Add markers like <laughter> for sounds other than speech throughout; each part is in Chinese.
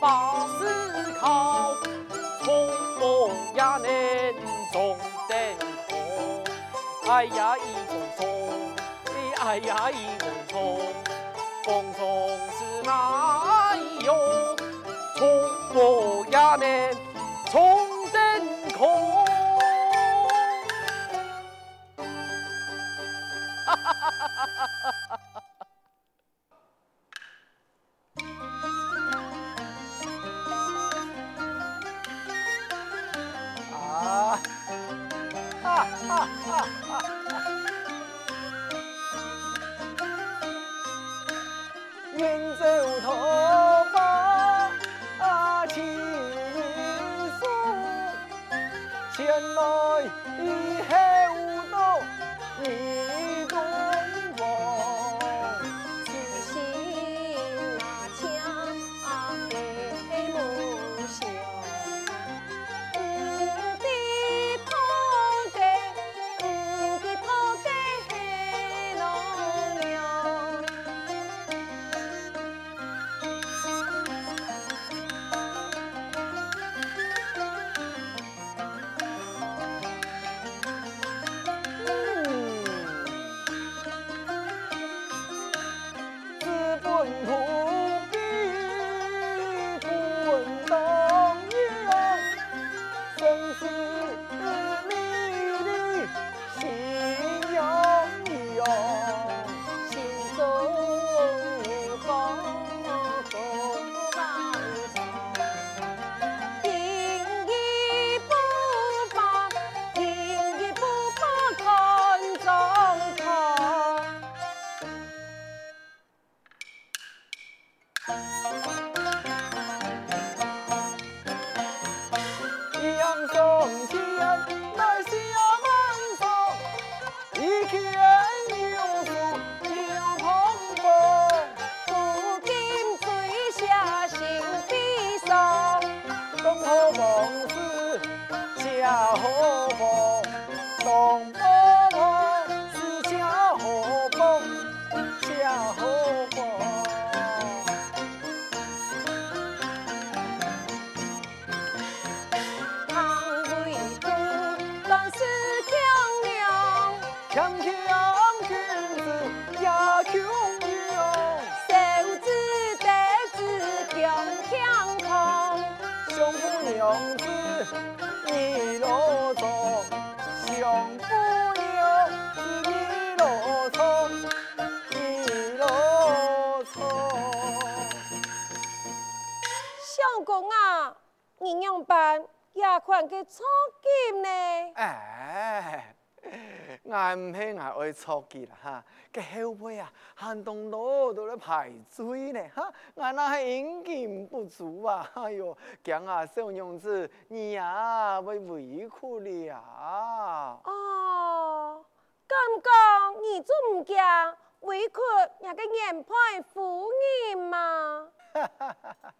把思考，从风也能中灯空。哎呀，一丛丛，哎呀，一丛丛，风丛是哪哟？从风也能中灯空。前来一下。俺唔兴啊爱错金啦哈！个后辈啊，寒冬路都在排队呢哈！俺那系应金不足啊！哎哟，惊啊，小娘子，你呀会委屈了啊！哦，刚刚你做唔惊委屈那个眼？哈哈哈哈。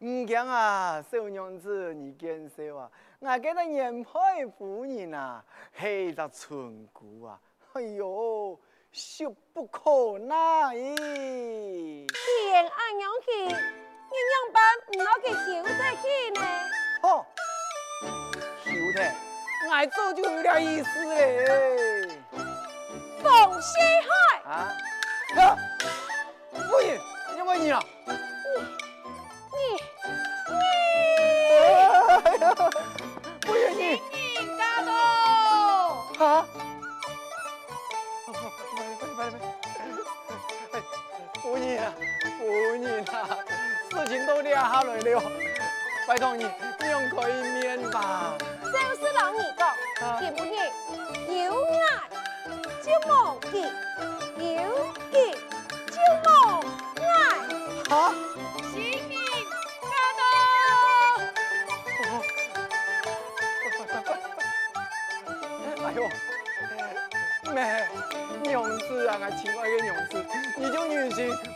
<laughs> 唔惊啊，小娘子，你见笑啊！我记得严派夫人啊，系一个村姑啊，哎呦，俗不可耐。既然俺娘去，你娘班唔好去休得去呢？哦，休得，俺早就有点意思嘞。冯西海啊，啊，夫人，你问你了。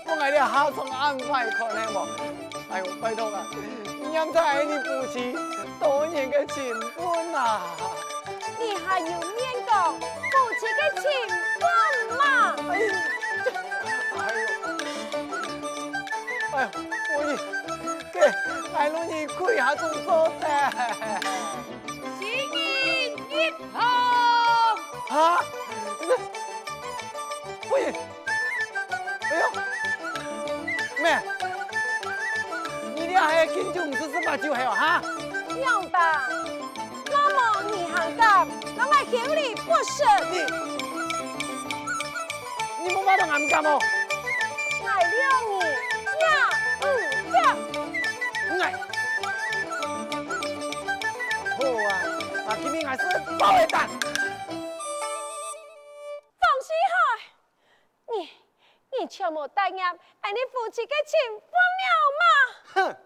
不爱了下床安排可能吗？哎呦，拜托啊，娘子爱你夫妻多年的情分啊！你还有面讲夫妻的情分吗？哎呦，哎呦，哎呦，我你。哎，路你跪下做做的。新年一好。啊？不行。烟酒五十四八九还有哈，明白。那么你行的，那么口里不舍你，你不怕他们干吗？爱了你，呀，不，呀。爱。好啊，那今天还是包一单。放心哈，你你切莫担心，俺夫妻的幸福鸟嘛。哼。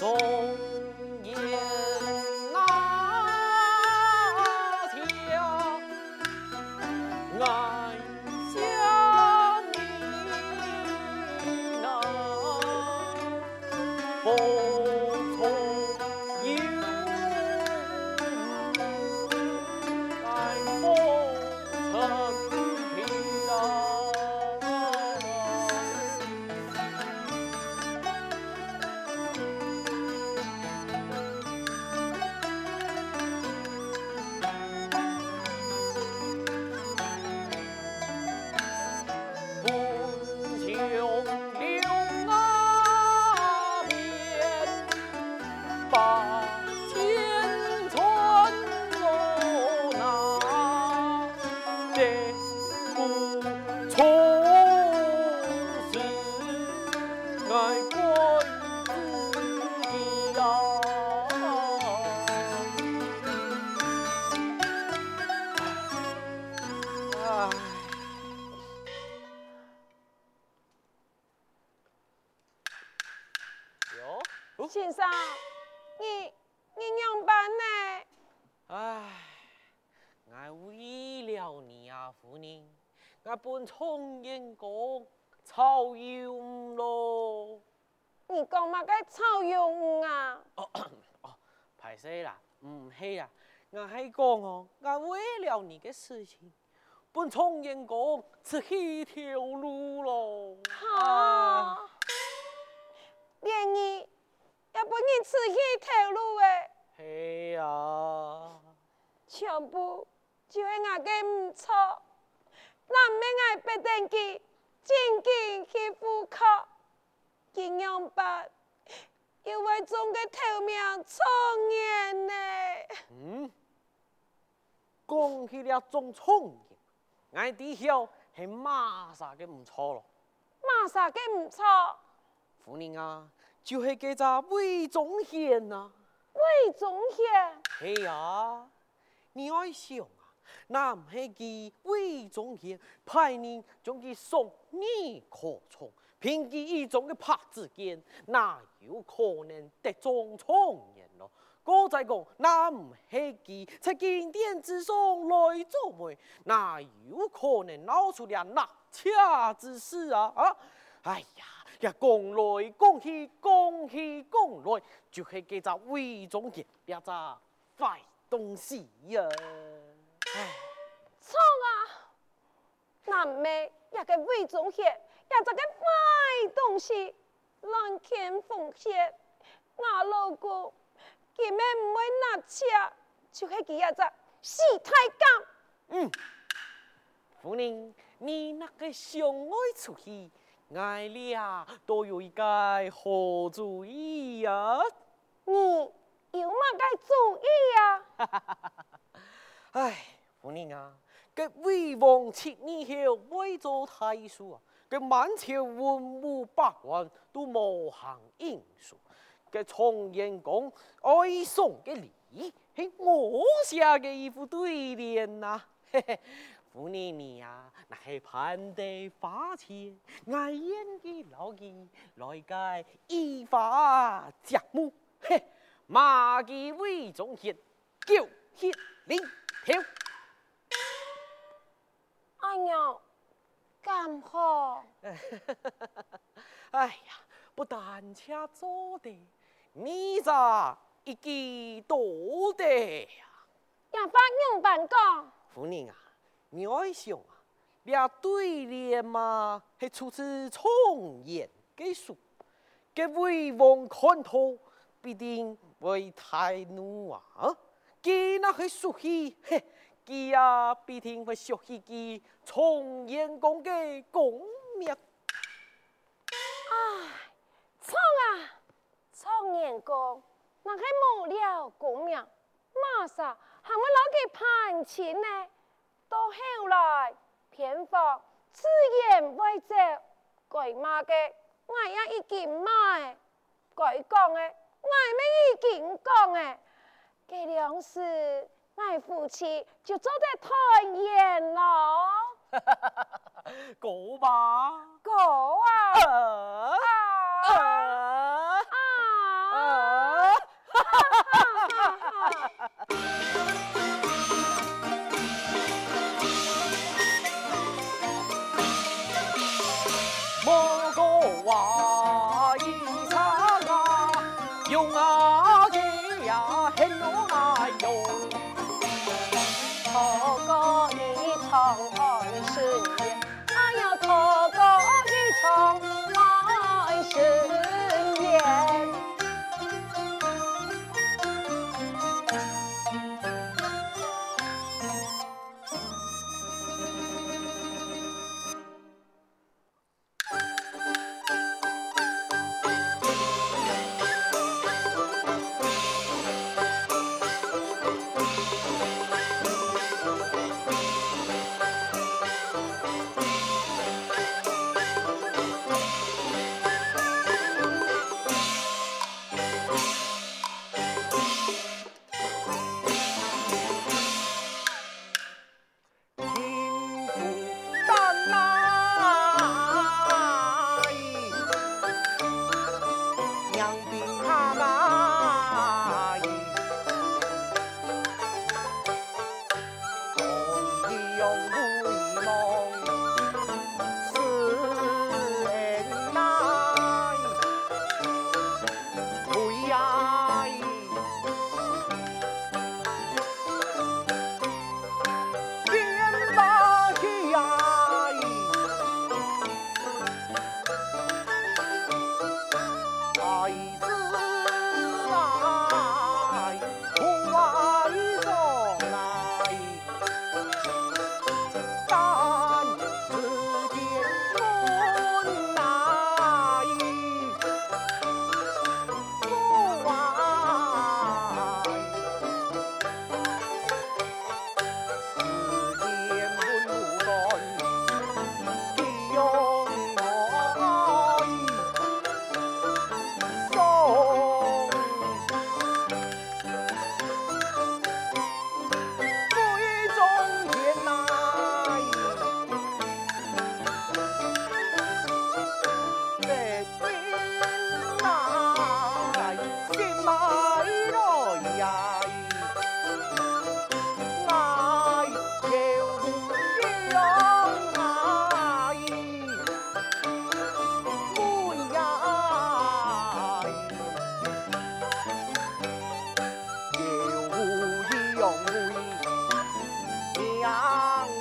そう。我本从燕公草用咯。你讲嘛该草用啊？哦哦，歹势啦，唔系啊，我系讲哦，我为了你嘅事情，本从燕公出去一条路咯。哈，连你也不你出去一条路诶？系啊，全部就系我嘅唔错，难免我不等佢真经去赴考，这样办，因为中嘅头名状元呢。嗯，讲起了中状元，我知晓系马啥嘅唔错咯。马啥嘅唔错？夫人啊，就系个只魏忠贤呐。魏忠贤？系啊，你爱想啊，那唔系佢魏忠贤派人将其送你可从，凭佢一种的拍子间，那有可能得中状元咯。哥仔讲，那唔系佢在经典之上来做媒，那有可能闹出点纳妾之事啊！啊，哎呀！呀，讲来讲去，讲去讲来，就系几只魏忠贤，两只坏东西呀错啊！那咩一个魏忠贤，一只个坏东西，乱牵风险，我老公根本唔会纳妾，就系几一只死太监。嗯，夫人，你那个相爱出去。爱俩都有一个好主意呀、啊！你有乜个主意呀、啊？<laughs> 哎，夫人啊，这魏王七年后为做太叔啊，这满朝文武百官都无行应数，这从燕公爱送的礼，系我写的一副对联呐，嘿嘿。夫人你呀，那系盼得花钱，爱演嘅老儿来个依法着目，嘿，马基为中献，叫血淋条。哎呀，干好！哎呀，不但且做的，你咋一记多的呀？要发牛板讲，夫人啊。你爱想啊，俩对联嘛，是出自从言嘅书，嘅魏王看透必定为太怒啊！给那系属于，嘿，机啊，必定会学习机，从严公给功名。哎，创啊，创严公，那个无了功名，马上喊我老给判钱呢。到后来，偏方自言未绝，鬼妈的，我也已经买，鬼讲的，我没已经讲的，给粮食。我夫妻就走得团圆咯。<laughs> 过吧，过 <laughs> 啊！啊啊啊！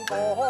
哈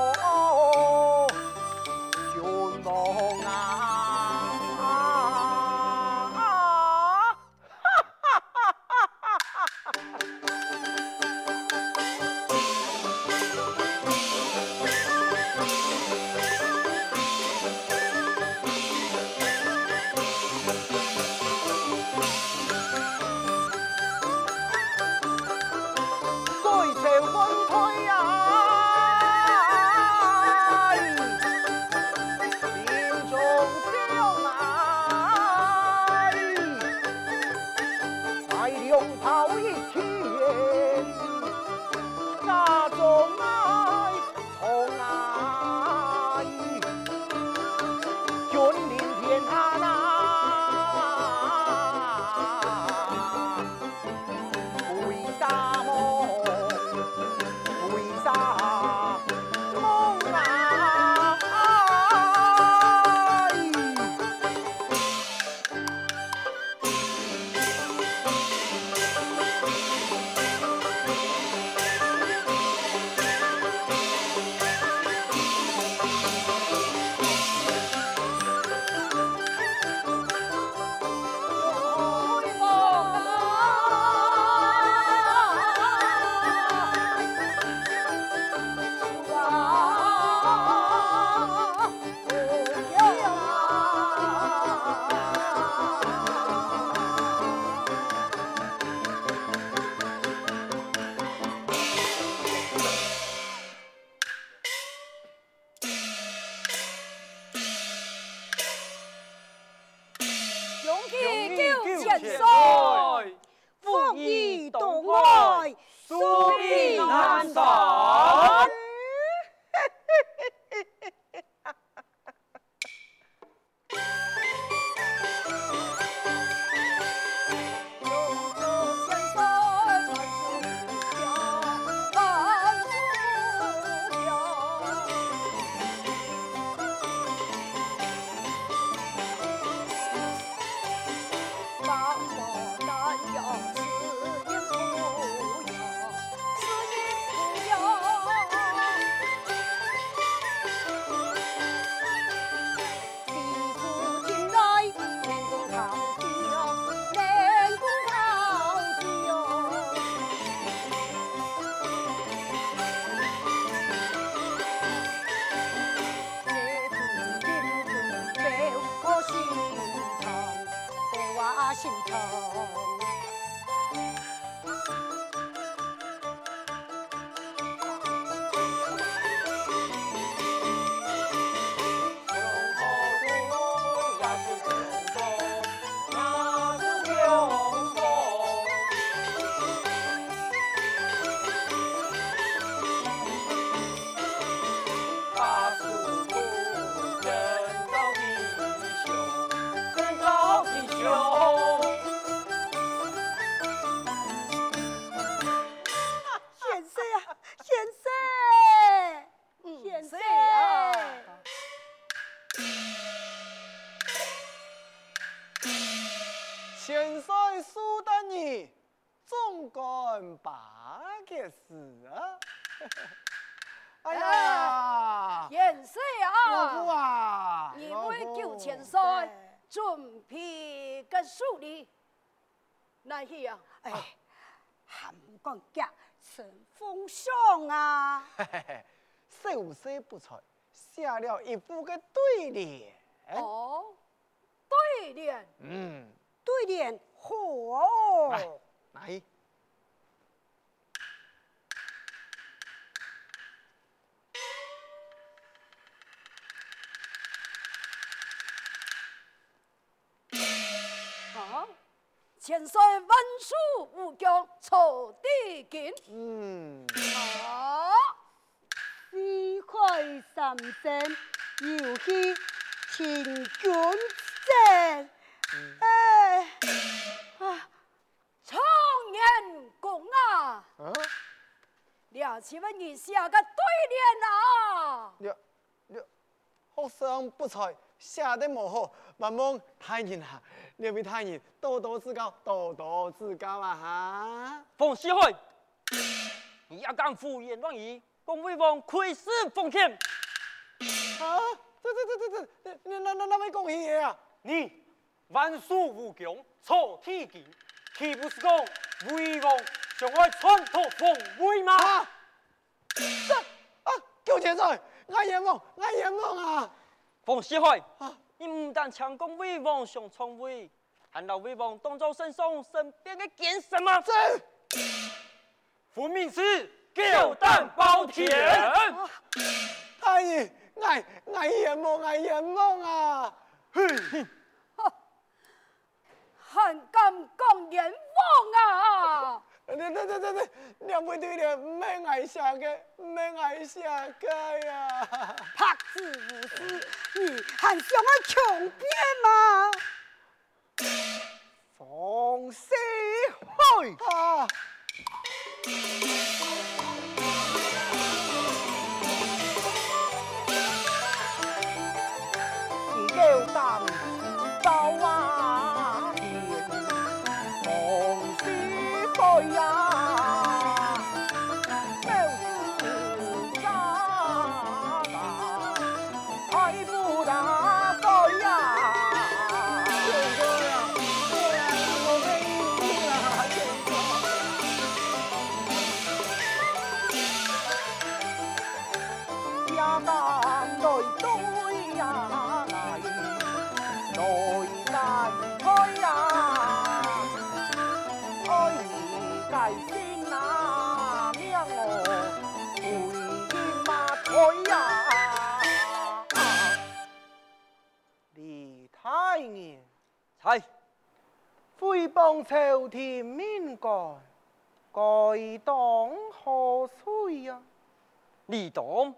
哈哈哈来去啊！哎，还唔讲假，成风霜啊！嘿嘿嘿，秀色不错，写了一副个对联。哦，对联。嗯，对联好。来，来。千岁文书武将锄地金，嗯，啊，四海三省有去请君战，哎，啊，常言讲啊，啊，了请问你下个对联啊？你你，学生不才，写得无好，万望大人啊。两位大人多多指教，多多指教啊！哈，冯锡海，你也敢胡言乱语，恭维王开始奉献。啊，这这这这这，你那那那位讲嘢啊？你万术无疆，错天机，岂不是讲威王向外传托凤位吗？啊，这啊，叫钱帅，我冤枉，我冤枉啊！冯锡海，啊你唔但强攻威王上创位，还让威王当做圣上身边的奸什么？这福命是狗胆包天！大爷，我我冤枉，我冤枉啊！哼，还敢讲阎王啊！对对对对对，两位对联唔免爱下嘅，唔免爱下嘅呀！拍子无私，你还想我强辩吗？冯锡海啊！你够胆朝天命改，该当何罪呀？你懂